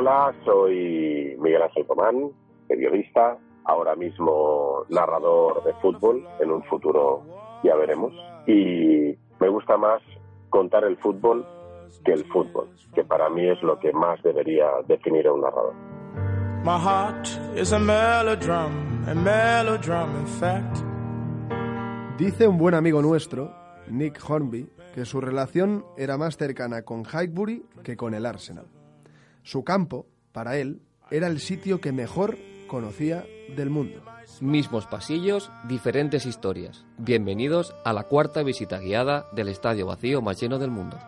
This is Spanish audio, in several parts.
Hola, soy Miguel Ángel Comán, periodista, ahora mismo narrador de fútbol, en un futuro ya veremos. Y me gusta más contar el fútbol que el fútbol, que para mí es lo que más debería definir a un narrador. My heart is a melodrum, a melodrum in fact. Dice un buen amigo nuestro, Nick Hornby, que su relación era más cercana con Highbury que con el Arsenal. Su campo, para él, era el sitio que mejor conocía del mundo. Mismos pasillos, diferentes historias. Bienvenidos a la cuarta visita guiada del estadio vacío más lleno del mundo.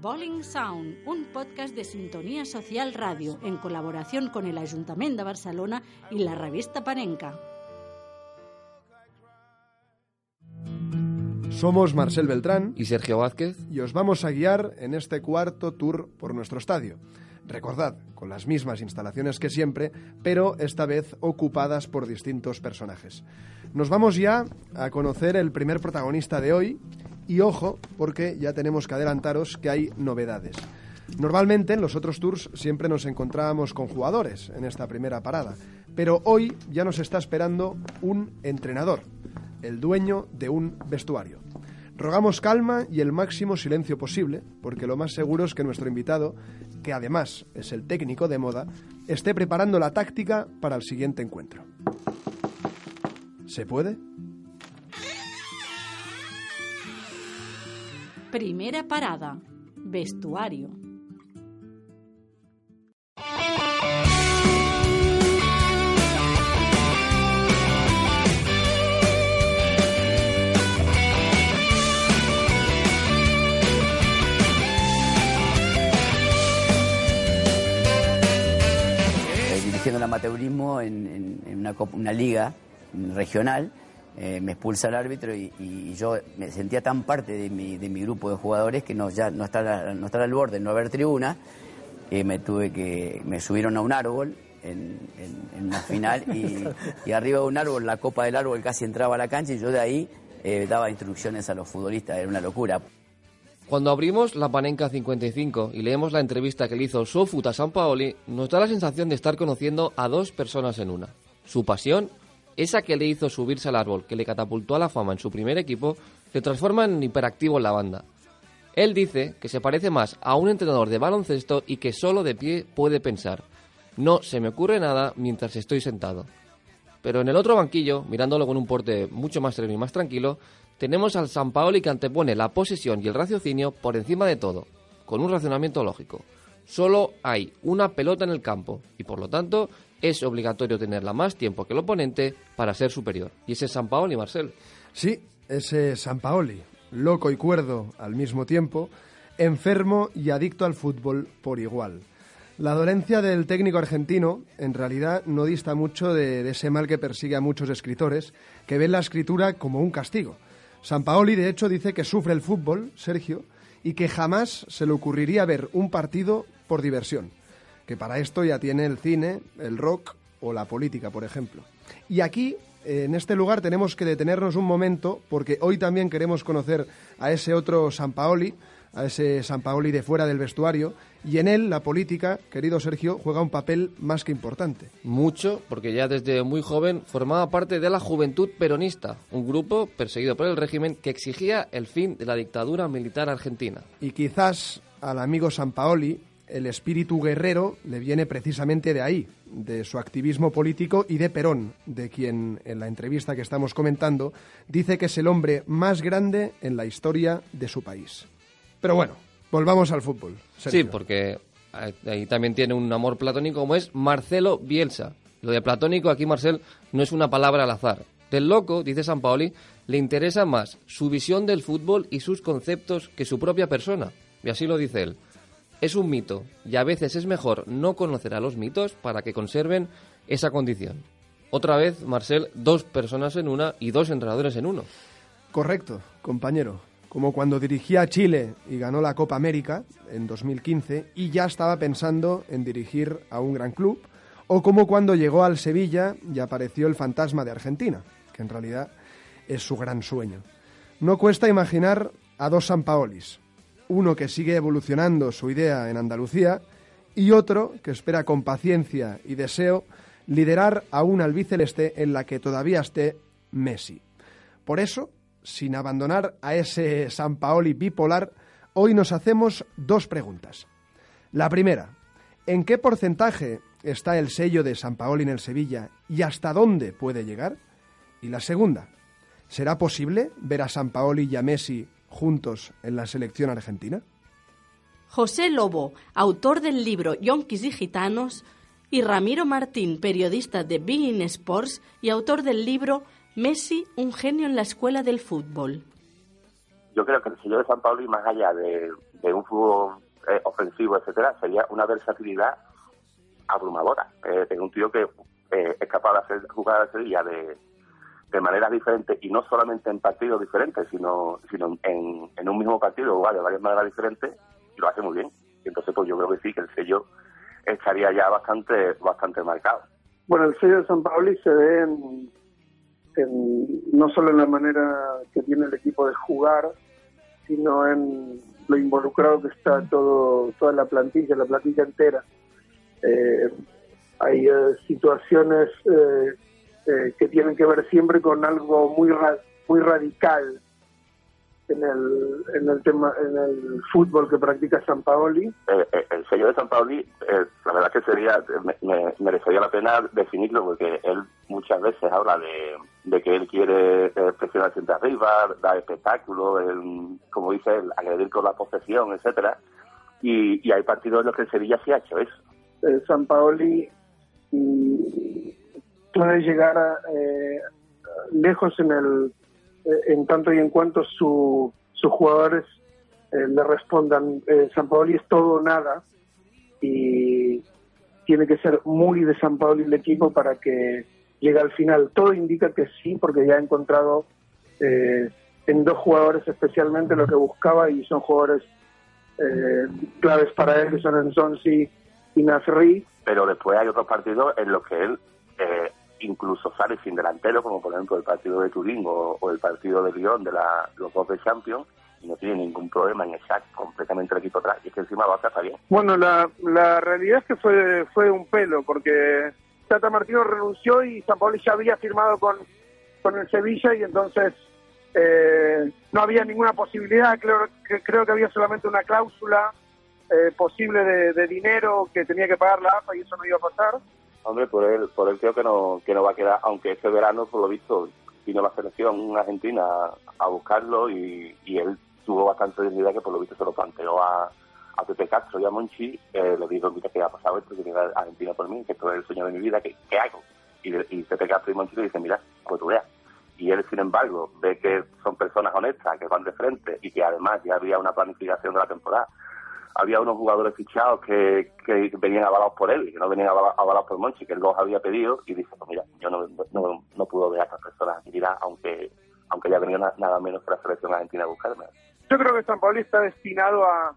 Bowling Sound, un podcast de Sintonía Social Radio en colaboración con el Ayuntamiento de Barcelona y la revista Panenca. Somos Marcel Beltrán y Sergio Vázquez y os vamos a guiar en este cuarto tour por nuestro estadio. Recordad, con las mismas instalaciones que siempre, pero esta vez ocupadas por distintos personajes. Nos vamos ya a conocer el primer protagonista de hoy y ojo, porque ya tenemos que adelantaros que hay novedades. Normalmente en los otros tours siempre nos encontrábamos con jugadores en esta primera parada, pero hoy ya nos está esperando un entrenador, el dueño de un vestuario. Rogamos calma y el máximo silencio posible, porque lo más seguro es que nuestro invitado, que además es el técnico de moda, esté preparando la táctica para el siguiente encuentro. ¿Se puede? Primera parada, vestuario. Dirigiendo el amateurismo en, una, una, liga regional. Eh, me expulsa el árbitro y, yo me sentía tan parte de mi, de mi grupo de jugadores que no, ya no estar, no estar al borde, no haber tribuna. Eh, me tuve que. me subieron a un árbol en, en, una final y, arriba de un árbol, la copa del árbol casi entraba a la cancha y yo de ahí eh, daba instrucciones a los futbolistas, era una locura. Cuando abrimos la Panenca 55 y leemos la entrevista que le hizo Sofut a San Paoli, nos da la sensación de estar conociendo a dos personas en una. Su pasión, esa que le hizo subirse al árbol, que le catapultó a la fama en su primer equipo, se transforma en hiperactivo en la banda. Él dice que se parece más a un entrenador de baloncesto y que solo de pie puede pensar. No se me ocurre nada mientras estoy sentado. Pero en el otro banquillo, mirándolo con un porte mucho más sereno y más tranquilo, tenemos al San Paoli que antepone la posesión y el raciocinio por encima de todo, con un razonamiento lógico. Solo hay una pelota en el campo y por lo tanto es obligatorio tenerla más tiempo que el oponente para ser superior. Y ese es San Paoli, Marcel. Sí, ese San Paoli, loco y cuerdo al mismo tiempo, enfermo y adicto al fútbol por igual. La dolencia del técnico argentino en realidad no dista mucho de, ese mal que persigue a muchos escritores que ven la escritura como un castigo San Paoli, de hecho, dice que sufre el fútbol, Sergio, y que jamás se le ocurriría ver un partido por diversión, que para esto ya tiene el cine, el rock o la política, por ejemplo. Y aquí, en este lugar, tenemos que detenernos un momento, porque hoy también queremos conocer a ese otro San Paoli, a ese San Paoli de fuera del vestuario, y en él la política, querido Sergio, juega un papel más que importante. Mucho, porque ya desde muy joven formaba parte de la Juventud Peronista, un grupo perseguido por el régimen que exigía el fin de la dictadura militar argentina. Y quizás al amigo San Paoli el espíritu guerrero le viene precisamente de ahí, de su activismo político y de Perón, de quien en la entrevista que estamos comentando dice que es el hombre más grande en la historia de su país. Pero bueno, volvamos al fútbol. Sí, porque ahí también tiene un amor platónico como es Marcelo Bielsa. Lo de platónico aquí, Marcel, no es una palabra al azar. Del loco, dice San Paoli, le interesa más su visión del fútbol y sus conceptos que su propia persona. Y así lo dice él. Es un mito, y a veces es mejor no conocer a los mitos para que conserven esa condición. Otra vez, Marcel, dos personas en una y dos entrenadores en uno. Correcto, compañero como cuando dirigía a Chile y ganó la Copa América en 2015 y ya estaba pensando en dirigir a un gran club, o como cuando llegó al Sevilla y apareció el fantasma de Argentina, que en realidad es su gran sueño. No cuesta imaginar a dos San Paolis, uno que sigue evolucionando su idea en Andalucía y otro que espera con paciencia y deseo liderar a un albiceleste en la que todavía esté Messi. Por eso, sin abandonar a ese San Paoli bipolar, hoy nos hacemos dos preguntas. La primera, ¿en qué porcentaje está el sello de San Paoli en el Sevilla y hasta dónde puede llegar? Y la segunda, ¿será posible ver a San Paoli y a Messi juntos en la selección argentina? José Lobo, autor del libro Yonkis y Gitanos, y Ramiro Martín, periodista de Bein Sports y autor del libro Messi, un genio en la escuela del fútbol. Yo creo que el sello de San Pablo, más allá de, un fútbol eh, ofensivo, etcétera, sería una versatilidad abrumadora. Eh, es un tío que eh, es capaz de hacer jugar a Sevilla de, de maneras diferentes y no solamente en partidos diferentes, sino, sino en, en un mismo partido jugar de varias maneras diferentes y lo hace muy bien. Y entonces, pues yo creo que sí, que el sello estaría ya bastante, bastante marcado. Bueno, el sello de San Pablo se ve en, no solo en la manera que tiene el equipo de jugar, sino en lo involucrado que está todo toda la plantilla, la plantilla entera. Eh, hay eh, situaciones eh, que tienen que ver siempre con algo muy muy radical en el, en el tema en el fútbol que practica San Paoli. Eh, eh, el sello de San Paoli, eh, la verdad que sería me, merecería la pena definirlo porque él muchas veces habla de, de que él quiere presionar siempre arriba, dar espectáculo, como dice, él, agredir con la posesión, etcétera. Y, y hay partidos en los que el Sevilla sí ha hecho eso. San Paoli mm, puede llegar lejos en el eh, en tanto y en cuanto sus jugadores eh, le respondan, eh, San Paoli es todo o nada y tiene que ser muy de San Paoli el equipo para que llegue al final. Todo indica que sí, porque ya ha encontrado en dos jugadores especialmente lo que buscaba y son jugadores claves para él, que son Enzonsi y Nasri. Pero después hay otros partidos en los que él incluso sale sin delantero, como por ejemplo el partido de Turín o, el partido de Lyon de la, los dos de Champions, y no tiene ningún problema en echar completamente el equipo atrás, y es que encima va a estar bien. Bueno, la, la realidad es que fue, fue un pelo, porque Tata Martino renunció y San Paolo ya había firmado con, con el Sevilla, y entonces eh, no había ninguna posibilidad, creo que, creo que había solamente una cláusula eh, posible de, de dinero que tenía que pagar la AFA y eso no iba a pasar Hombre, por él, por él creo que no, que no va a quedar, aunque este verano, por lo visto, vino la selección argentina a buscarlo y, él tuvo bastante dignidad que por lo visto se lo planteó a, a Pepe Castro y a Monchi, eh, le dijo, mira, que ha pasado esto, que viene a Argentina por mí, que esto es el sueño de mi vida, ¿qué, qué hago? Y, y Pepe Castro y Monchi le dicen, mira, pues tú veas. Y él, sin embargo, ve que son personas honestas, que van de frente y que además ya había una planificación de la temporada había unos jugadores fichados que, que venían avalados por él que no venían avalados, por Monchi, que él los había pedido y dice, pues mira, yo no, no, no puedo ver a estas personas aquí aunque, aunque ya venía nada menos que la selección argentina a buscarme. Yo creo que San Pauli está destinado a,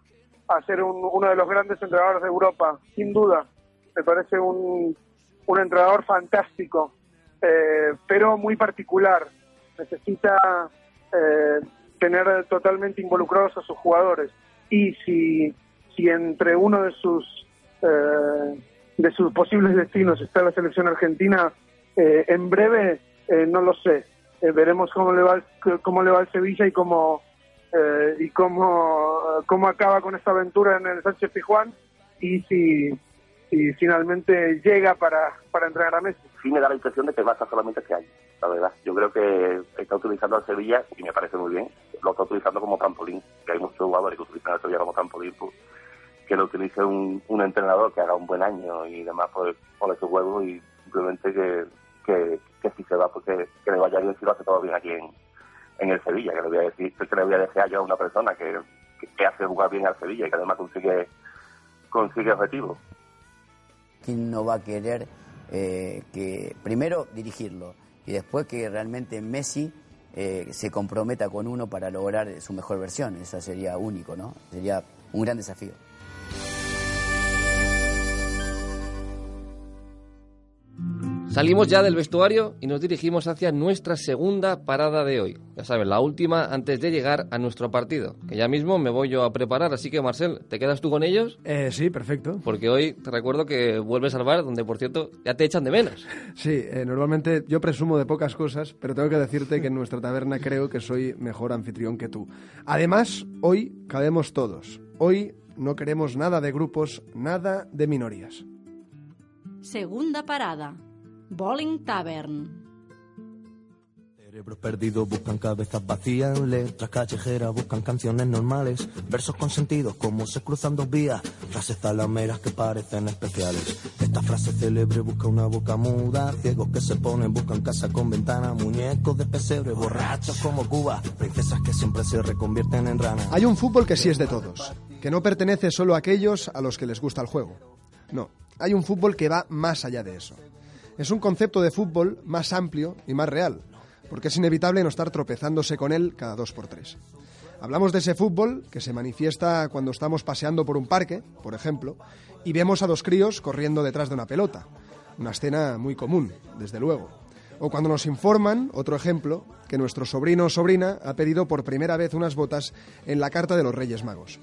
a ser uno de los grandes entrenadores de Europa, sin duda. Me parece un, un entrenador fantástico, eh, pero muy particular. Necesita eh, tener totalmente involucrados a sus jugadores. Y si y entre uno de sus eh, de sus posibles destinos está la selección argentina, eh, en breve eh, no lo sé. veremos cómo le va cómo le va al Sevilla y cómo y cómo cómo acaba con esta aventura en el Sánchez Pijuán y si, si finalmente llega para, para entrenar a Messi. Sí me da la impresión de que a estar solamente este año, la verdad. Yo creo que está utilizando al Sevilla y me parece muy bien. Lo está utilizando como trampolín, que hay muchos jugadores que utilizan al Sevilla como trampolín pues, que lo utilice un, un entrenador que haga un buen año y demás por, por ese juego y simplemente que, que, si se va, pues que, le vaya bien si lo hace todo bien aquí en, en el Sevilla, que le voy a decir, que le voy a desear yo a una persona que, que, hace jugar bien al Sevilla y que además consigue, consigue objetivos. ¿Quién no va a querer eh, que primero dirigirlo y después que realmente Messi eh, se comprometa con uno para lograr su mejor versión? Eso sería único, ¿no? Sería un gran desafío. Salimos ya del vestuario y nos dirigimos hacia nuestra segunda parada de hoy. Ya sabes, la última antes de llegar a nuestro partido, que ya mismo me voy yo a preparar. Así que, Marcel, ¿te quedas tú con ellos? Eh, sí, perfecto. Porque hoy te recuerdo que vuelves al bar, donde, por cierto, ya te echan de menos. Sí, eh, normalmente yo presumo de pocas cosas, pero tengo que decirte que en nuestra taberna creo que soy mejor anfitrión que tú. Además, hoy cabemos todos. Hoy no queremos nada de grupos, nada de minorías. Segunda parada. Bowling Tavern. Cerebros perdidos buscan cabezas vacías, letras callejeras buscan canciones normales, versos con sentido como se cruzan dos vías, frases zalameras que parecen especiales. Esta frase célebre busca una boca muda, ciegos que se ponen buscan casa con ventana, muñecos de pesebre, borrachos como Cuba, princesas que siempre se reconvierten en ranas. Hay un fútbol que sí es de todos, que no pertenece solo a aquellos a los que les gusta el juego. No, hay un fútbol que va más allá de eso. Es un concepto de fútbol más amplio y más real, porque es inevitable no estar tropezándose con él cada dos por tres. Hablamos de ese fútbol que se manifiesta cuando estamos paseando por un parque, por ejemplo, y vemos a dos críos corriendo detrás de una pelota. Una escena muy común, desde luego. O cuando nos informan, otro ejemplo, que nuestro sobrino o sobrina ha pedido por primera vez unas botas en la carta de los Reyes Magos.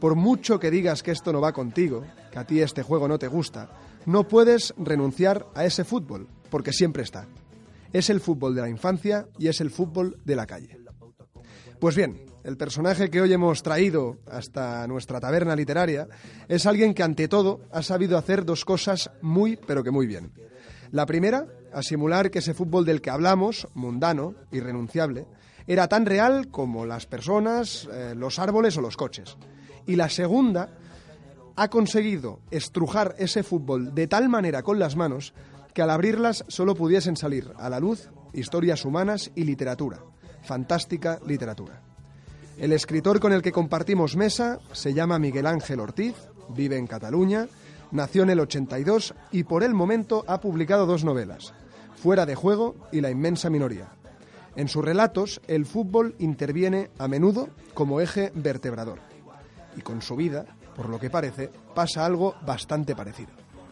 Por mucho que digas que esto no va contigo, que a ti este juego no te gusta, no puedes renunciar a ese fútbol, porque siempre está. Es el fútbol de la infancia y es el fútbol de la calle. Pues bien, el personaje que hoy hemos traído hasta nuestra taberna literaria es alguien que ante todo ha sabido hacer dos cosas muy, pero que muy bien. La primera, a simular que ese fútbol del que hablamos, mundano, irrenunciable, era tan real como las personas, eh, los árboles o los coches. Y la segunda, ha conseguido estrujar ese fútbol de tal manera con las manos que al abrirlas solo pudiesen salir a la luz historias humanas y literatura, fantástica literatura. El escritor con el que compartimos mesa se llama Miguel Ángel Ortiz, vive en Cataluña, nació en el 82 y por el momento ha publicado dos novelas, Fuera de juego y La inmensa minoría. En sus relatos, el fútbol interviene a menudo como eje vertebrador. Y con su vida, por lo que parece, pasa algo bastante parecido.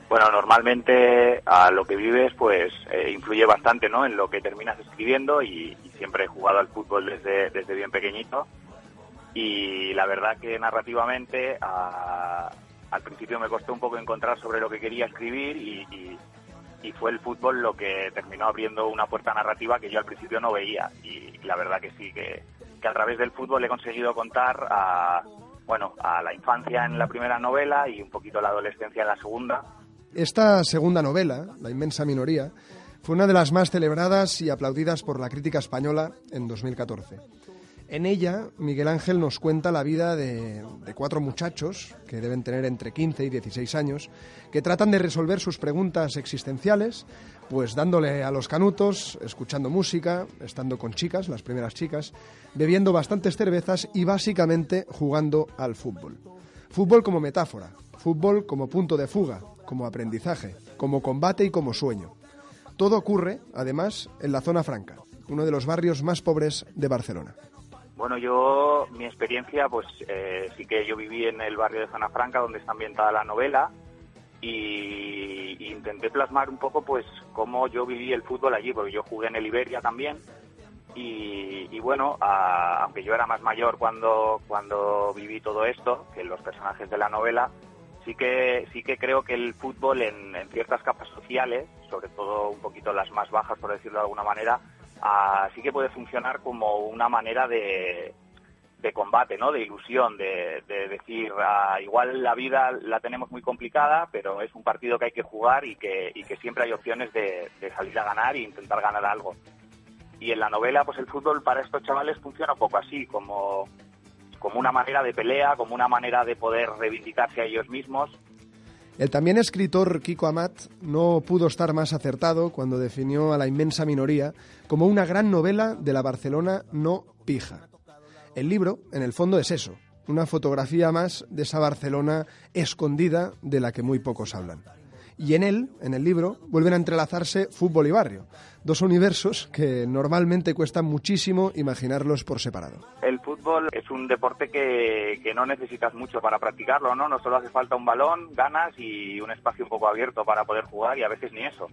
Bueno, normalmente a lo que vives pues eh, influye bastante ¿no? en lo que terminas escribiendo y, siempre he jugado al fútbol desde, desde bien pequeñito y la verdad que narrativamente a- al principio me costó un poco encontrar sobre lo que quería escribir y fue el fútbol lo que terminó abriendo una puerta narrativa que yo al principio no veía y, la verdad que sí, que, que a través del fútbol he conseguido contar a, bueno, a la infancia en la primera novela y un poquito la adolescencia en la segunda Esta segunda novela, La inmensa minoría, fue una de las más celebradas y aplaudidas por la crítica española en 2014. En ella, Miguel Ángel nos cuenta la vida de, de cuatro muchachos, que deben tener entre 15 y 16 años, que tratan de resolver sus preguntas existenciales, pues dándole a los canutos, escuchando música, estando con chicas, las primeras chicas, bebiendo bastantes cervezas y básicamente jugando al fútbol. Fútbol como metáfora, fútbol como punto de fuga, como aprendizaje, como combate y como sueño. Todo ocurre, además, en la zona franca, uno de los barrios más pobres de Barcelona. Bueno, yo, mi experiencia, pues eh, sí que yo viví en el barrio de Zona Franca, donde está ambientada la novela, y, intenté plasmar un poco, pues, cómo yo viví el fútbol allí, porque yo jugué en el Iberia también, y, bueno, a- aunque yo era más mayor cuando, cuando viví todo esto, que los personajes de la novela, sí que, sí que creo que el fútbol en, ciertas capas sociales, sobre todo un poquito las más bajas, por decirlo de alguna manera, ah, sí que puede funcionar como una manera de, de combate, ¿no? De ilusión, de, de decir, ah, igual la vida la tenemos muy complicada, pero es un partido que hay que jugar y que, y que siempre hay opciones de, de salir a ganar e intentar ganar algo. Y en la novela, pues el fútbol para estos chavales funciona un poco así, como, como una manera de pelea, como una manera de poder reivindicarse a ellos mismos El también escritor Kiko Amat no pudo estar más acertado cuando definió a la inmensa minoría como una gran novela de la Barcelona no pija. El libro, en el fondo, es eso, una fotografía más de esa Barcelona escondida de la que muy pocos hablan. Y en él, en el libro, vuelven a entrelazarse fútbol y barrio, dos universos que normalmente cuesta muchísimo imaginarlos por separado. El fútbol es un deporte que, que no necesitas mucho para practicarlo, ¿no? No solo hace falta un balón, ganas y un espacio un poco abierto para poder jugar y a veces ni eso.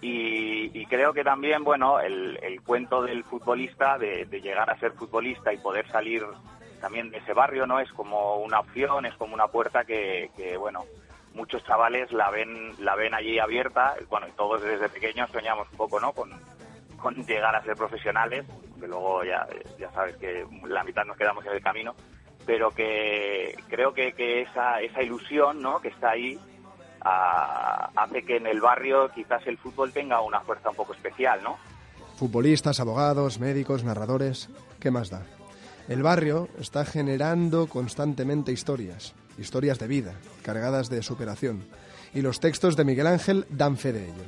Y, creo que también, bueno, el, cuento del futbolista, de, llegar a ser futbolista y poder salir también de ese barrio, ¿no? Es como una opción, es como una puerta que, bueno, muchos chavales la ven, la ven allí abierta. Bueno, y todos desde pequeños soñamos un poco, ¿no? Con, con llegar a ser profesionales, que luego ya, ya sabes que la mitad nos quedamos en el camino, pero que creo que, que esa, esa ilusión, ¿no? Que está ahí, hace que en el barrio quizás el fútbol tenga una fuerza un poco especial, ¿no? Futbolistas, abogados, médicos, narradores, ¿qué más da? El barrio está generando constantemente historias, historias de vida, cargadas de superación, y los textos de Miguel Ángel dan fe de ello.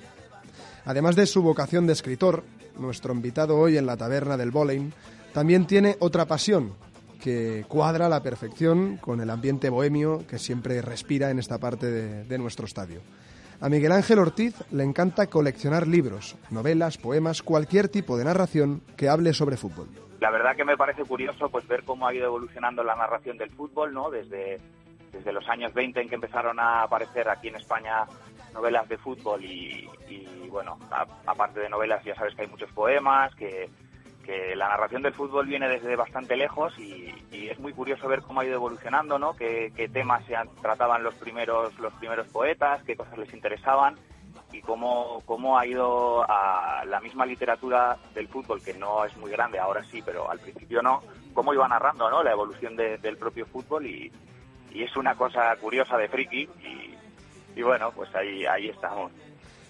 Además de su vocación de escritor, nuestro invitado hoy en la taberna del Boleyn también tiene otra pasión, que cuadra a la perfección con el ambiente bohemio que siempre respira en esta parte de, nuestro estadio. A Miguel Ángel Ortiz le encanta coleccionar libros, novelas, poemas, cualquier tipo de narración que hable sobre fútbol. La verdad que me parece curioso pues ver cómo ha ido evolucionando la narración del fútbol, ¿no? Desde, desde los años 20 en que empezaron a aparecer aquí en España novelas de fútbol y, bueno, aparte de novelas ya sabes que hay muchos poemas, que que la narración del fútbol viene desde bastante lejos y, es muy curioso ver cómo ha ido evolucionando, ¿no? Qué, temas se trataban los primeros los primeros poetas, qué cosas les interesaban y cómo, cómo ha ido a la misma literatura del fútbol, que no es muy grande, ahora sí, pero al principio no, cómo iba narrando ¿no? la evolución del propio fútbol y, es una cosa curiosa de friki y, y bueno, pues ahí, ahí estamos.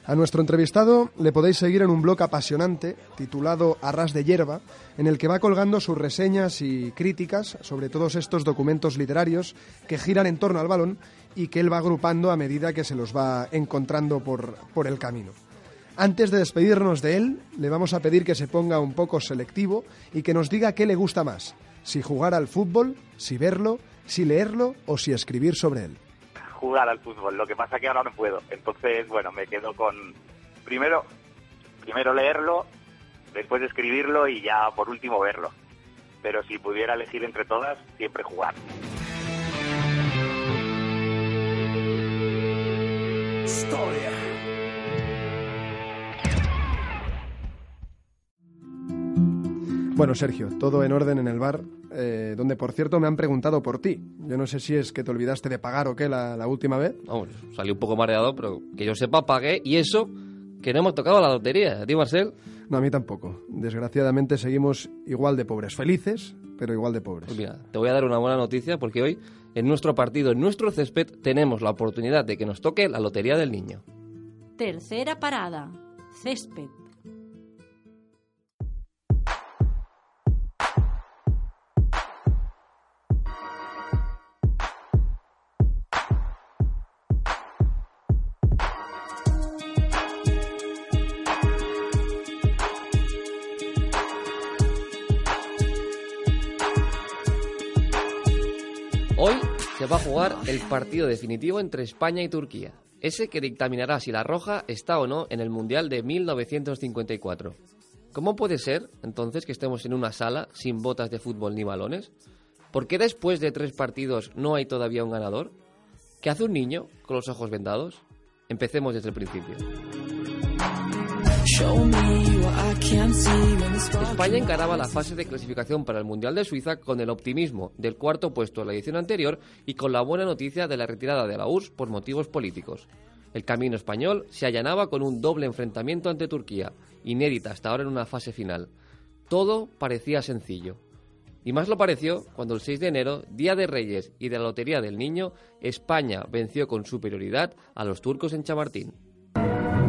A nuestro entrevistado le podéis seguir en un blog apasionante titulado Arras de Hierba, en el que va colgando sus reseñas y críticas sobre todos estos documentos literarios que giran en torno al balón y que él va agrupando a medida que se los va encontrando por, por el camino. Antes de despedirnos de él, le vamos a pedir que se ponga un poco selectivo y que nos diga qué le gusta más, si jugar al fútbol, si verlo, si leerlo o si escribir sobre él jugar al fútbol. Lo que pasa que ahora no puedo. Entonces, bueno, me quedo con primero, primero leerlo, después escribirlo y ya por último verlo. Pero si pudiera elegir entre todas, siempre jugar. Bueno, Sergio, todo en orden en el bar, eh, donde por cierto me han preguntado por ti. Yo no sé si es que te olvidaste de pagar o qué la, última vez. Vamos, salí un poco mareado, pero que yo sepa, pagué y eso que no hemos tocado la lotería. ¿A ti, Marcel? No, a mí tampoco. Desgraciadamente seguimos igual de pobres. Felices, pero igual de pobres. Pues mira, te voy a dar una buena noticia porque hoy en nuestro partido, en nuestro césped, tenemos la oportunidad de que nos toque la lotería del niño. Tercera parada, césped. El partido definitivo entre España y Turquía, ese que dictaminará si la roja está o no en el Mundial de 1954. ¿Cómo puede ser, entonces, que estemos en una sala sin botas de fútbol ni balones? ¿Por qué después de tres partidos no hay todavía un ganador? ¿Qué hace un niño con los ojos vendados? Empecemos desde el principio. España encaraba la fase de clasificación para el Mundial de Suiza con el optimismo del cuarto puesto en la edición anterior y con la buena noticia de la retirada de la URSS por motivos políticos. El camino español se allanaba con un doble enfrentamiento ante Turquía, inédita hasta ahora en una fase final. Todo parecía sencillo. Y más lo pareció cuando el 6 de enero, Día de Reyes y de la Lotería del Niño, España venció con superioridad a los turcos en Chamartín.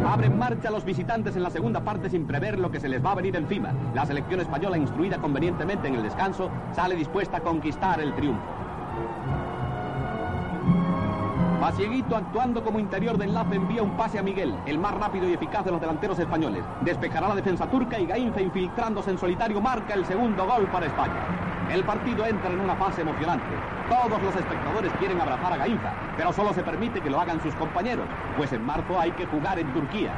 Abren marcha los visitantes en la segunda parte sin prever lo que se les va a venir encima. La selección española, instruida convenientemente en el descanso, sale dispuesta a conquistar el triunfo. Pasieguito, actuando como interior de enlace, envía un pase a Miguel, el más rápido y eficaz de los delanteros españoles. Despejará la defensa turca y Gainza, infiltrándose en solitario, marca el segundo gol para España. El partido entra en una fase emocionante. Todos los espectadores quieren abrazar a Gainza, pero solo se permite que lo hagan sus compañeros, pues en marzo hay que jugar en Turquía.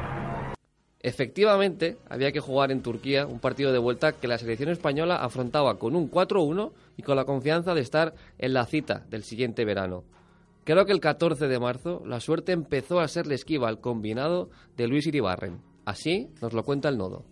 Efectivamente, había que jugar en Turquía un partido de vuelta que la selección española afrontaba con un 4-1 y con la confianza de estar en la cita del siguiente verano. Creo que el 14 de marzo la suerte empezó a serle esquiva al combinado de Luis Iribarren. Así nos lo cuenta el nodo.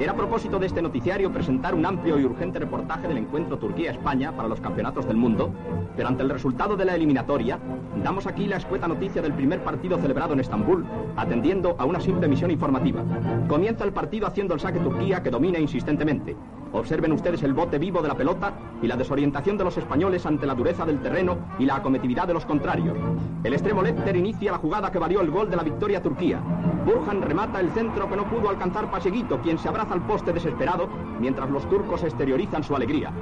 Era propósito de este noticiario presentar un amplio y urgente reportaje del encuentro Turquía-España para los campeonatos del mundo, pero ante el resultado de la eliminatoria, damos aquí la escueta noticia del primer partido celebrado en Estambul, atendiendo a una simple misión informativa. Comienza el partido haciendo el saque Turquía que domina insistentemente. Observen ustedes el bote vivo de la pelota y la desorientación de los españoles ante la dureza del terreno y la acometividad de los contrarios. El extremo Lecter inicia la jugada que valió el gol de la victoria Turquía. Burhan remata el centro que no pudo alcanzar Paseguito, quien se abraza al poste desesperado mientras los turcos exteriorizan su alegría.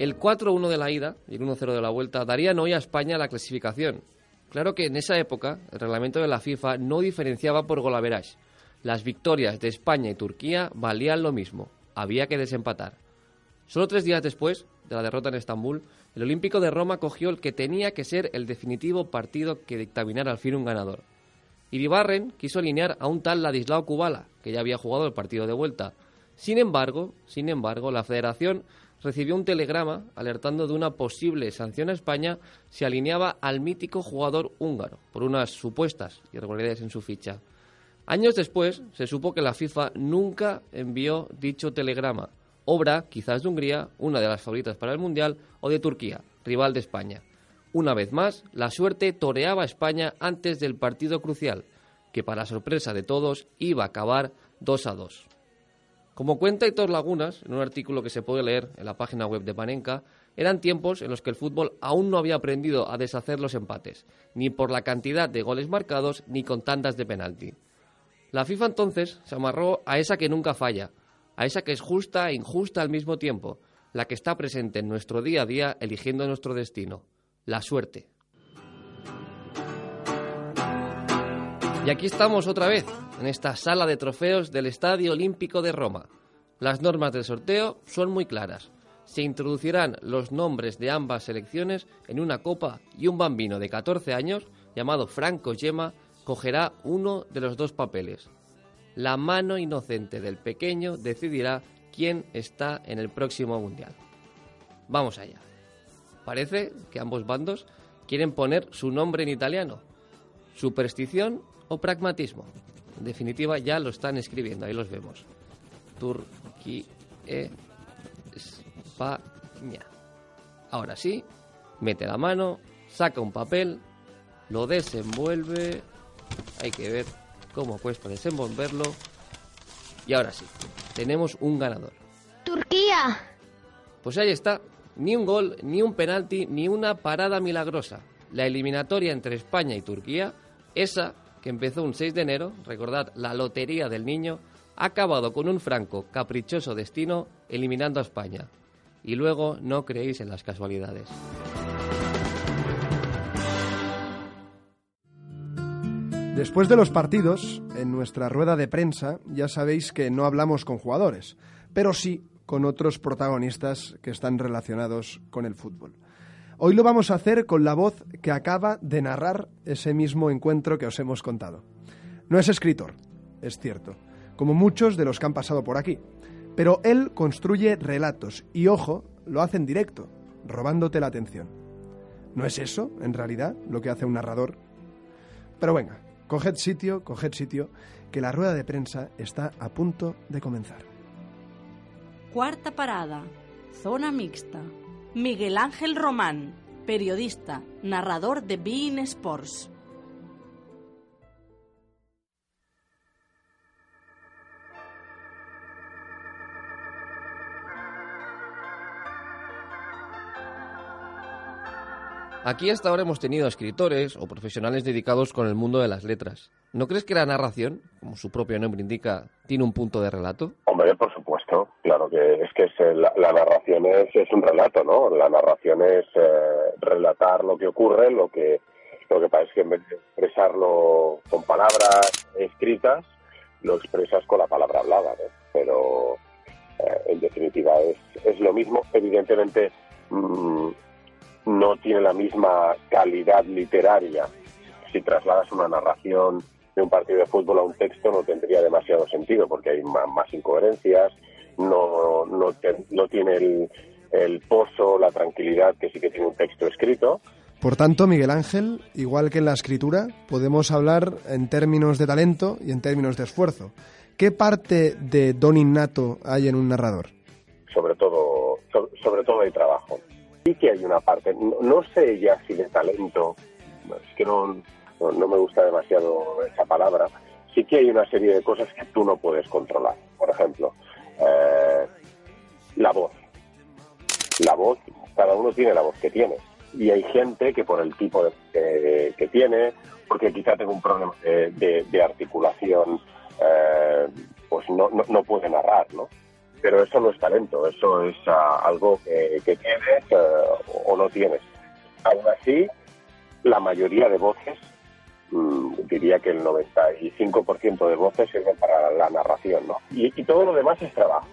El 4-1 de la ida y el 1-0 de la vuelta darían hoy a España la clasificación. Claro que en esa época el reglamento de la FIFA no diferenciaba por golaverage. Las victorias de España y Turquía valían lo mismo, había que desempatar. Solo tres días después de la derrota en Estambul, el Olímpico de Roma cogió el que tenía que ser el definitivo partido que dictaminara al fin un ganador. Iribarren quiso alinear a un tal Ladislao Kubala, que ya había jugado el partido de vuelta. Sin embargo, sin embargo, la federación recibió un telegrama alertando de una posible sanción a España si alineaba al mítico jugador húngaro por unas supuestas irregularidades en su ficha. Años después, se supo que la FIFA nunca envió dicho telegrama, obra quizás de Hungría, una de las favoritas para el Mundial, o de Turquía, rival de España. Una vez más, la suerte toreaba a España antes del partido crucial, que para sorpresa de todos iba a acabar 2 a 2. Como cuenta Hitor Lagunas, en un artículo que se puede leer en la página web de Panenka, eran tiempos en los que el fútbol aún no había aprendido a deshacer los empates, ni por la cantidad de goles marcados ni con tandas de penalti. La FIFA entonces se amarró a esa que nunca falla, a esa que es justa e injusta al mismo tiempo, la que está presente en nuestro día a día eligiendo nuestro destino, la suerte. Y aquí estamos otra vez, en esta sala de trofeos del Estadio Olímpico de Roma. Las normas del sorteo son muy claras. Se introducirán los nombres de ambas selecciones en una copa y un bambino de 14 años, llamado Franco Gemma, cogerá uno de los dos papeles. La mano inocente del pequeño decidirá quién está en el próximo mundial. Vamos allá. Parece que ambos bandos quieren poner su nombre en italiano. Superstición o pragmatismo. En definitiva, ya lo están escribiendo, ahí los vemos. Turquía, España. Ahora sí, mete la mano, saca un papel, lo desenvuelve hay que ver cómo cuesta desenvolverlo. Y ahora sí, tenemos un ganador. Turquía. Pues ahí está. Ni un gol, ni un penalti, ni una parada milagrosa. La eliminatoria entre España y Turquía, esa que empezó un 6 de enero, recordad, la lotería del niño, ha acabado con un franco, caprichoso destino eliminando a España. Y luego no creéis en las casualidades. Después de los partidos, en nuestra rueda de prensa, ya sabéis que no hablamos con jugadores, pero sí con otros protagonistas que están relacionados con el fútbol. Hoy lo vamos a hacer con la voz que acaba de narrar ese mismo encuentro que os hemos contado. No es escritor, es cierto, como muchos de los que han pasado por aquí, pero él construye relatos y, ojo, lo hace en directo, robándote la atención. ¿No es eso, en realidad, lo que hace un narrador? Pero venga, Coged sitio, coged sitio, que la rueda de prensa está a punto de comenzar. Cuarta parada, zona mixta. Miguel Ángel Román, periodista, narrador de Bein Sports. Aquí hasta ahora hemos tenido escritores o profesionales dedicados con el mundo de las letras. ¿No crees que la narración, como su propio nombre indica, tiene un punto de relato? Hombre, por supuesto. Claro que es que la, narración es, es, un relato, ¿no? La narración es eh, relatar lo que ocurre, lo que lo que pasa es que en vez de expresarlo con palabras escritas, lo expresas con la palabra hablada, ¿no? Pero eh, en definitiva es, es lo mismo. Evidentemente, mm, no tiene la misma calidad literaria. Si trasladas una narración de un partido de fútbol a un texto no tendría demasiado sentido porque hay más, incoherencias, no, no, no tiene el, el, pozo, la tranquilidad que sí que tiene un texto escrito, Por tanto, Miguel Ángel, igual que en la escritura, podemos hablar en términos de talento y en términos de esfuerzo. ¿Qué parte de don innato hay en un narrador? Sobre todo, sobre, todo hay trabajo. Sí que hay una parte, no, sé ya si de talento, es que no, no, me gusta demasiado esa palabra, sí que hay una serie de cosas que tú no puedes controlar. Por ejemplo, eh, la voz. La voz, cada uno tiene la voz que tiene. Y hay gente que por el tipo de, que tiene, porque quizá tenga un problema de, articulación, eh, pues no, no, puede narrar, ¿no? Pero eso no es talento, eso es ah, algo que, tienes eh, o no tienes. Aún así, la mayoría de voces, mm, diría que el 95% de voces sirven para la narración, ¿no? Y, y todo lo demás es trabajo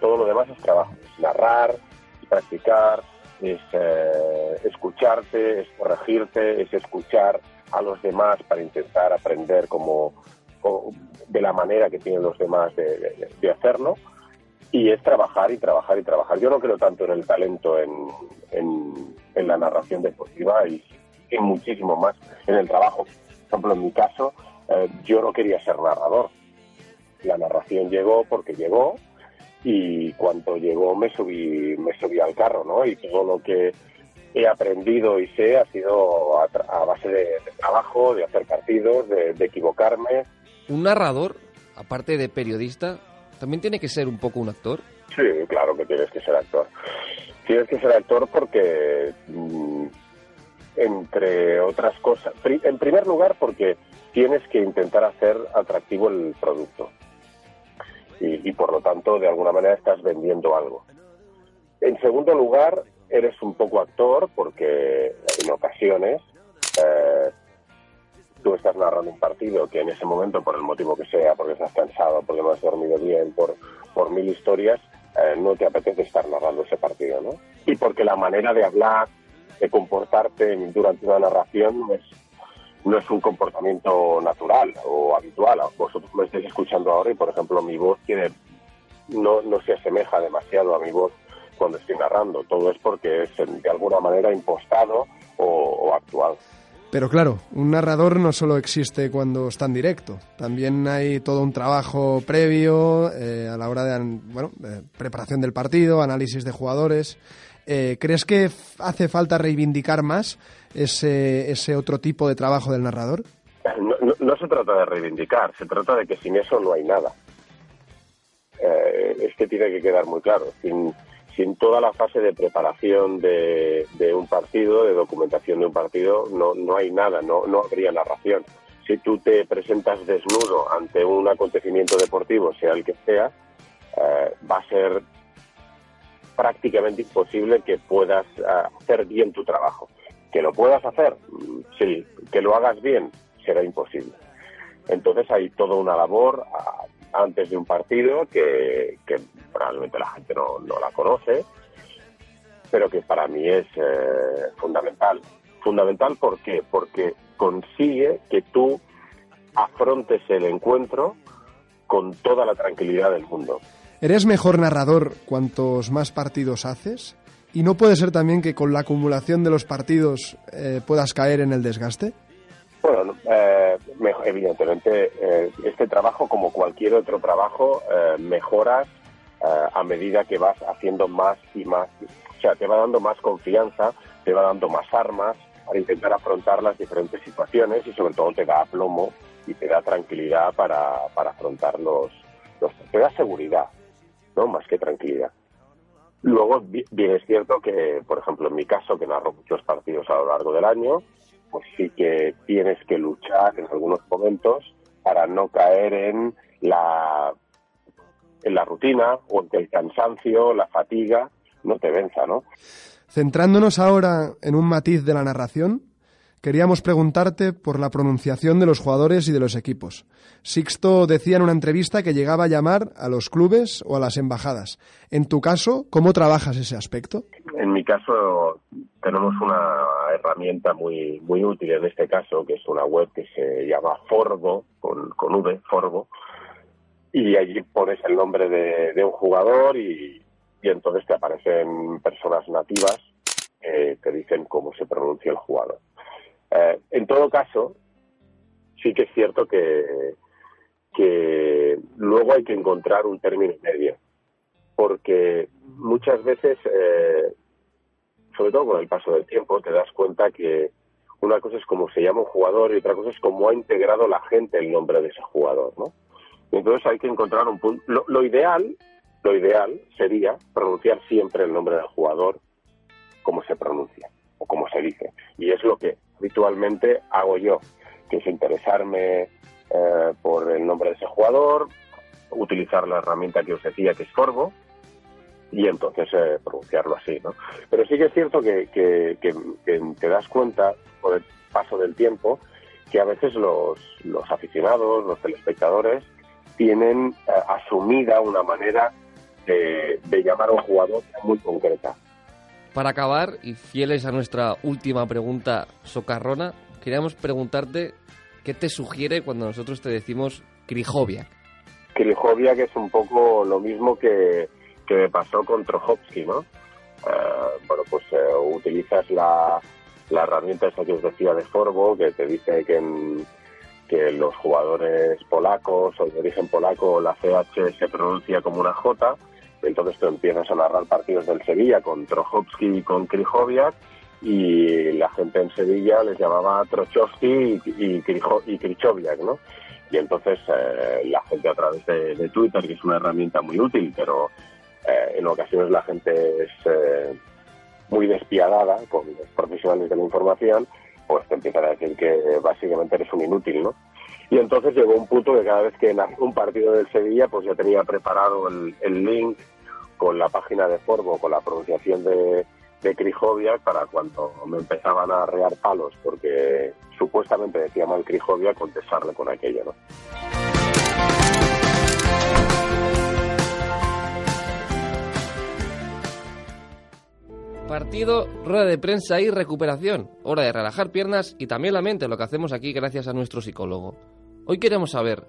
todo lo demás es trabajo, es narrar, es practicar, es eh, escucharte, es corregirte, es escuchar a los demás para intentar aprender como, de la manera que tienen los demás de, hacerlo y es trabajar y trabajar y trabajar. Yo no creo tanto en el talento en, en, la narración deportiva y, y, muchísimo más en el trabajo. Por ejemplo, en mi caso, eh, yo no quería ser narrador. La narración llegó porque llegó y cuando llegó me subí me subí al carro no y todo lo que he aprendido y sé ha sido a, base de, trabajo de hacer partidos de, equivocarme un narrador aparte de periodista también tiene que ser un poco un actor sí claro que tienes que ser actor. Tienes que ser actor porque mm, entre otras cosas en primer lugar porque tienes que intentar hacer atractivo el producto. Y, por lo tanto de alguna manera estás vendiendo algo. En segundo lugar, eres un poco actor porque en ocasiones eh, tú estás narrando un partido que en ese momento, por el motivo que sea, porque estás cansado, porque no has dormido bien, por, por mil historias, eh, no te apetece estar narrando ese partido, ¿no? Y porque la manera de hablar, de comportarte durante una narración no es no es un comportamiento natural o habitual. Vosotros me estáis escuchando ahora y, por ejemplo, mi voz tiene no, no se asemeja demasiado a mi voz cuando estoy narrando. Todo es porque es de alguna manera impostado o, actual. Pero claro, un narrador no solo existe cuando está en directo, también hay todo un trabajo previo eh, a la hora de, bueno, de preparación del partido, análisis de jugadores. Eh, ¿Crees que hace falta reivindicar más ese, ese otro tipo de trabajo del narrador? No, se trata de reivindicar, se trata de que sin eso no hay nada. Eh, es que tiene que quedar muy claro. Sin, sin toda la fase de preparación de, un partido, de documentación de un partido, no, no hay nada, no, no habría narración. Si tú te presentas desnudo ante un acontecimiento deportivo, sea el que sea, eh, va a ser prácticamente imposible que puedas eh, hacer bien tu trabajo. ¿Que lo puedas hacer? Mm, sí. ¿Que lo hagas bien? Será imposible. Entonces hay toda una labor antes de un partido que, probablemente la gente no, la conoce, pero que para mí es eh, fundamental. Fundamental ¿por qué? Porque consigue que tú afrontes el encuentro con toda la tranquilidad del mundo. ¿Eres mejor narrador cuantos más partidos haces? ¿Y no puede ser también que con la acumulación de los partidos eh, puedas caer en el desgaste? Bueno, eh, evidentemente eh, este trabajo, como cualquier otro trabajo, mejoras a medida que vas haciendo más y más. O sea, te va dando más confianza, te va dando más armas para intentar afrontar las diferentes situaciones y sobre todo te da aplomo y te da tranquilidad para, para afrontar los, los... te da seguridad ¿no? Más que tranquilidad. Luego, bien es cierto que, por ejemplo, en mi caso, que narro muchos partidos a lo largo del año, pues sí que tienes que luchar en algunos momentos para no caer en la, en la rutina o en que el cansancio, la fatiga, no te venza, ¿no? Centrándonos ahora en un matiz de la narración, queríamos preguntarte por la pronunciación de los jugadores y de los equipos. Sixto decía en una entrevista que llegaba a llamar a los clubes o a las embajadas. En tu caso, ¿cómo trabajas ese aspecto? En mi caso, tenemos una herramienta muy, muy útil en este caso, que es una web que se llama Forgo, con, con V, Forgo, y allí pones el nombre de, un jugador y, y entonces te aparecen personas nativas eh, te dicen cómo se pronuncia el jugador. Eh, en todo caso, sí que es cierto que, luego hay que encontrar un término medio, porque muchas veces, eh, sobre todo con el paso del tiempo, te das cuenta que una cosa es cómo se llama un jugador y otra cosa es cómo ha integrado la gente el nombre de ese jugador, ¿no? entonces hay que encontrar un punto. Lo, ideal, lo ideal sería pronunciar siempre el nombre del jugador como se pronuncia o como se dice. Y es lo que habitualmente hago yo, que es interesarme eh, por el nombre de ese jugador, utilizar la herramienta que os decía, que es Forbo, y entonces eh, pronunciarlo así, ¿no? Pero sí que es cierto que, que, te das cuenta, por el paso del tiempo, que a veces los, los aficionados, los telespectadores, tienen eh, asumida una manera de, llamar a un jugador muy concreta. Para acabar, y fieles a nuestra última pregunta socarrona, queríamos preguntarte qué te sugiere cuando nosotros te decimos Krijoviak. Krijoviak es un poco lo mismo que, que pasó con Trohovsky, ¿no? Eh, bueno, pues eh, utilizas la, la herramienta esa que os decía de Forbo, que te dice que que los jugadores polacos o de origen polaco la CH se pronuncia como una J, entonces tú empiezas a narrar partidos del Sevilla con Trochowski y con Krychowiak y la gente en Sevilla les llamaba Trochowski y, y, ¿no? Y entonces eh, la gente a través de, Twitter, que es una herramienta muy útil, pero eh, en ocasiones la gente es eh, muy despiadada con los profesionales de la información, pues te empiezan a decir que básicamente eres un inútil, ¿no? Y entonces llegó un punto que cada vez que en un partido del Sevilla, pues ya tenía preparado el, link con la página de Forbo, con la pronunciación de, de para cuando me empezaban a rear palos, porque supuestamente decía mal Crijovia, contestarle con aquello, ¿no? Partido, rueda de prensa y recuperación. Hora de relajar piernas y también la mente, lo que hacemos aquí gracias a nuestro psicólogo. Hoy queremos saber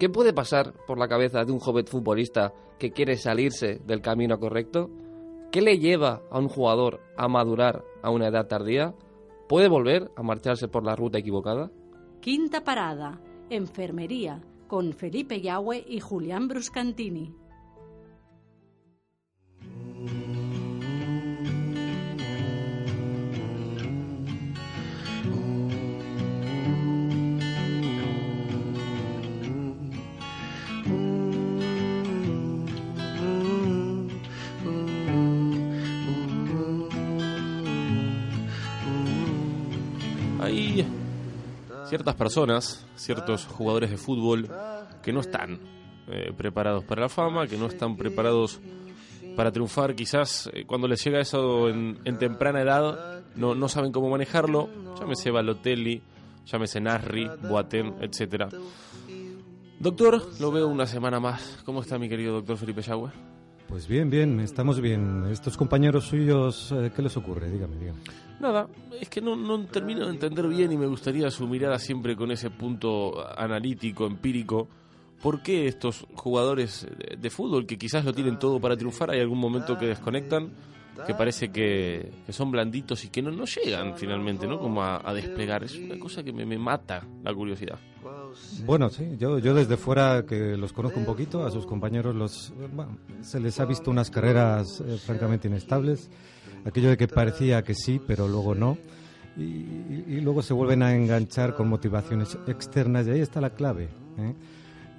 qué puede pasar por la cabeza de un joven futbolista que quiere salirse del camino correcto. ¿Qué le lleva a un jugador a madurar a una edad tardía? ¿Puede volver a marcharse por la ruta equivocada? Quinta parada, enfermería, con Felipe Yahweh y Julián Bruscantini. Ciertas personas, ciertos jugadores de fútbol que no están eh, preparados para la fama, que no están preparados para triunfar. Quizás eh, cuando les llega eso en, temprana edad no, no, saben cómo manejarlo. Llámese Balotelli, llámese Nasri, Boateng, etcétera. Doctor, lo veo una semana más. ¿Cómo está mi querido doctor Felipe Yagüe? Pues bien, bien, estamos bien. Estos compañeros suyos, eh, ¿qué les ocurre? Dígame, dígame. Nada, es que no, no termino de entender bien y me gustaría su mirada siempre con ese punto analítico, empírico. ¿Por qué estos jugadores de, fútbol que quizás lo tienen todo para triunfar, hay algún momento que desconectan, que parece que, son blanditos y que no, no llegan finalmente, ¿no? Como a, desplegar. Es una cosa que me, me mata la curiosidad. Bueno, sí, yo, yo desde fuera que los conozco un poquito, a sus compañeros los, se les ha visto unas carreras eh, francamente inestables, aquello de que parecía que sí, pero luego no, y, luego se vuelven a enganchar con motivaciones externas y ahí está la clave. ¿eh?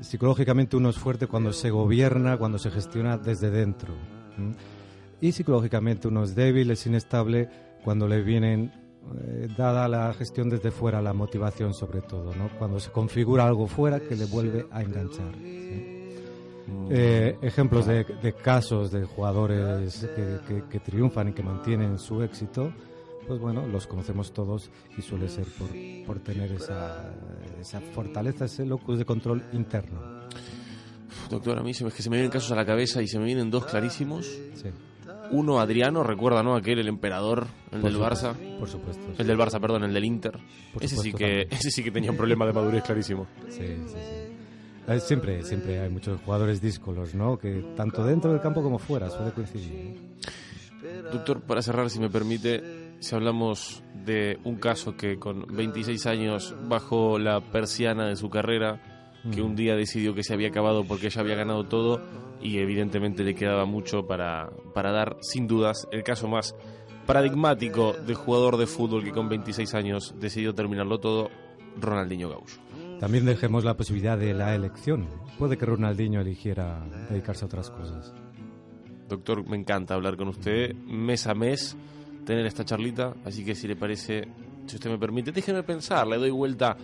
Psicológicamente uno es fuerte cuando se gobierna, cuando se gestiona desde dentro. Y psicológicamente uno es débil, es inestable cuando le vienen eh, dada la gestión desde fuera, la motivación sobre todo, ¿no? cuando se configura algo fuera que le vuelve a enganchar. Eh, ejemplos de, casos de jugadores que, triunfan y que mantienen su éxito, pues bueno, los conocemos todos y suele ser por, por tener esa, esa fortaleza, ese locus de control interno. Doctor, a mí se me, que se me vienen casos a la cabeza y se me vienen dos clarísimos. Sí. Uno, Adriano, recuerda, ¿no? Aquel, el emperador, el del Barça. Por supuesto. El del Barça, perdón, el del Inter. ese, sí que, ese sí que tenía un problema de madurez clarísimo. Sí, sí, sí. Eh, siempre, siempre hay muchos jugadores díscolos, ¿no? Que tanto dentro del campo como fuera suele coincidir. Doctor, para cerrar, si me permite, si hablamos de un caso que con 26 años bajo la persiana de su carrera, que un día decidió que se había acabado porque ya había ganado todo y evidentemente le quedaba mucho para, para dar, sin dudas, el caso más paradigmático de jugador de fútbol que con 26 años decidió terminarlo todo, Ronaldinho Gaúcho. También dejemos la posibilidad de la elección. Puede que Ronaldinho eligiera dedicarse a otras cosas. Doctor, me encanta hablar con usted mes a mes, tener esta charlita, así que si le parece, si usted me permite, déjeme pensar, le doy vuelta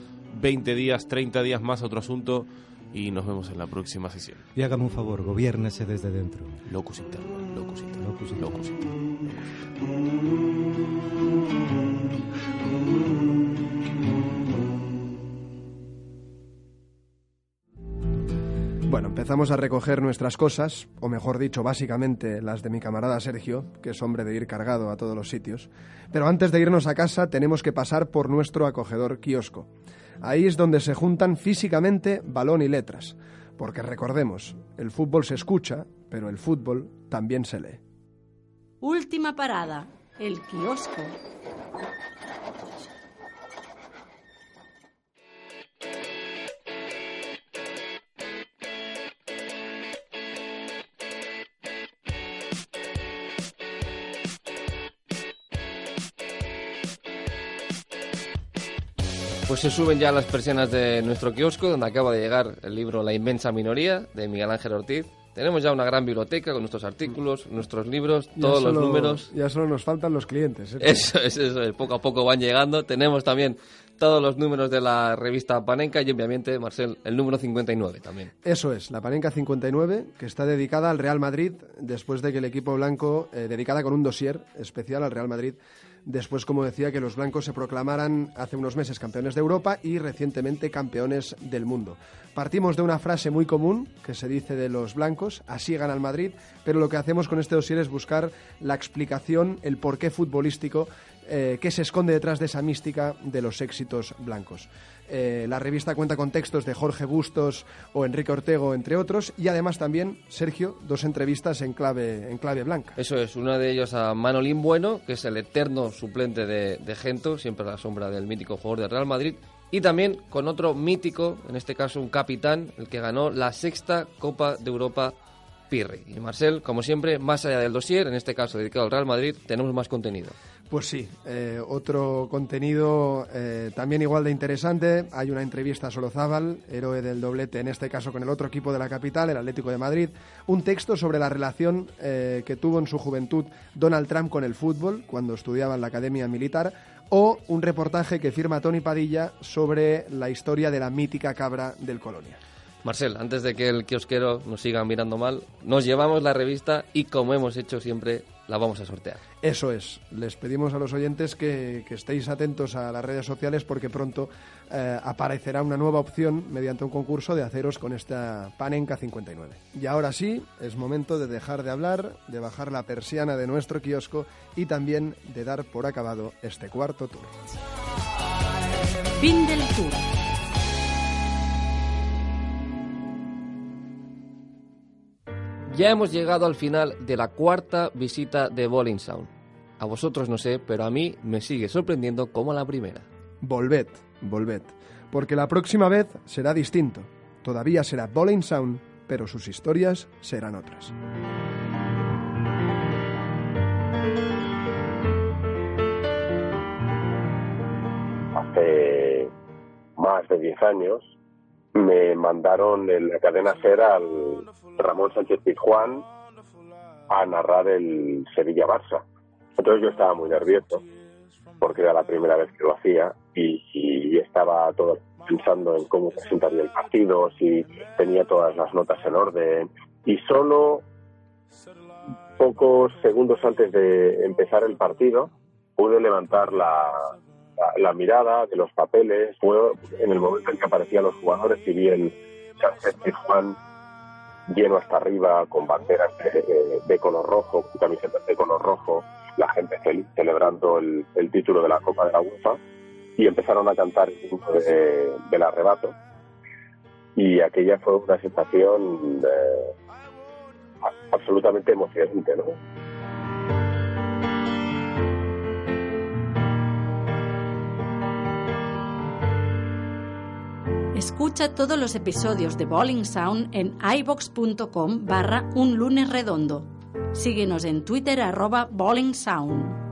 20 días, 30 días más a otro asunto y nos vemos en la próxima sesión. Y hágame un favor, gobiérnese desde dentro. Locus interno, locus interno, Locus interno. locus interno. Bueno, empezamos a recoger nuestras cosas, o mejor dicho, básicamente las de mi camarada Sergio, que es hombre de ir cargado a todos los sitios. Pero antes de irnos a casa tenemos que pasar por nuestro acogedor kiosco. Ahí es donde se juntan físicamente balón y letras. Porque recordemos, el fútbol se escucha, pero el fútbol también se lee. Última parada, el kiosco. Pues se suben ya las persianas de nuestro kiosco, donde acaba de llegar el libro La inmensa minoría, de Miguel Ángel Ortiz. Tenemos ya una gran biblioteca con nuestros artículos, nuestros libros, todos los solo- números. Ya solo nos faltan los clientes. ¿eh? Eso es, eso es, poco a poco van llegando. Tenemos también todos los números de la revista Panenka y obviamente, Marcel, el número 59 también. Eso es, la Panenka 59, que está dedicada al Real Madrid después de que el equipo blanco, eh, dedicada con un dossier especial al Real Madrid, después, como decía, que los blancos se proclamaran hace unos meses campeones de Europa y recientemente campeones del mundo. Partimos de una frase muy común que se dice de los blancos, así gana el Madrid, pero lo que hacemos con este dossier es buscar la explicación, el porqué futbolístico eh, que se esconde detrás de esa mística de los éxitos blancos. Eh, la revista cuenta con textos de Jorge Bustos o Enrique Ortego, entre otros, y además también, Sergio, dos entrevistas en clave, en clave blanca. Eso es, uno de ellos a Manolín Bueno, que es el eterno suplente de, de Gento, siempre a la sombra del mítico jugador del Real Madrid. Y también con otro mítico, en este caso un capitán, el que ganó la sexta Copa de Europa Pirri. Y Marcel, como siempre, más allá del dossier, en este caso dedicado al Real Madrid, tenemos más contenido. Pues sí, eh, otro contenido eh, también igual de interesante. Hay una entrevista a Solozábal, héroe del doblete, en este caso con el otro equipo de la capital, el Atlético de Madrid. Un texto sobre la relación eh, que tuvo en su juventud Donald Trump con el fútbol, cuando estudiaba en la Academia Militar. O un reportaje que firma Tony Padilla sobre la historia de la mítica cabra del Colonia. Marcel, antes de que el kiosquero nos siga mirando mal, nos llevamos la revista y como hemos hecho siempre, la vamos a sortear. Eso es. Les pedimos a los oyentes que, que estéis atentos a las redes sociales porque pronto eh, aparecerá una nueva opción mediante un concurso de haceros con esta Panenka 59. Y ahora sí, es momento de dejar de hablar, de bajar la persiana de nuestro kiosco y también de dar por acabado este cuarto tour. Fin del tour. Ya hemos llegado al final de la cuarta visita de Bowling Sound. A vosotros no sé, pero a mí me sigue sorprendiendo como la primera. Volved, volved. Porque la próxima vez será distinto. Todavía será Bowling Sound, pero sus historias serán otras. hace más de 10 años, me mandaron en la cadena SER al Ramón Sánchez Pizjuán a narrar el Sevilla-Barça. Entonces yo estaba muy nervioso porque era la primera vez que lo hacía y, estaba todo pensando en cómo presentaría el partido, si tenía todas las notas en orden y solo pocos segundos antes de empezar el partido pude levantar la, la, mirada de los papeles. Fue en el momento en que aparecían los jugadores y vi el Sánchez Pizjuán lleno hasta arriba con banderas de, color rojo, con camisetas de color rojo, la gente feliz celebrando el, el título de la Copa de la UEFA y empezaron a cantar el himno de, del arrebato y aquella fue una sensación eh, absolutamente emocionante, ¿no? Escucha todos los episodios de Bowling Sound en ibox.com barra un lunes redondo. Síguenos en Twitter arroba Bowling Sound.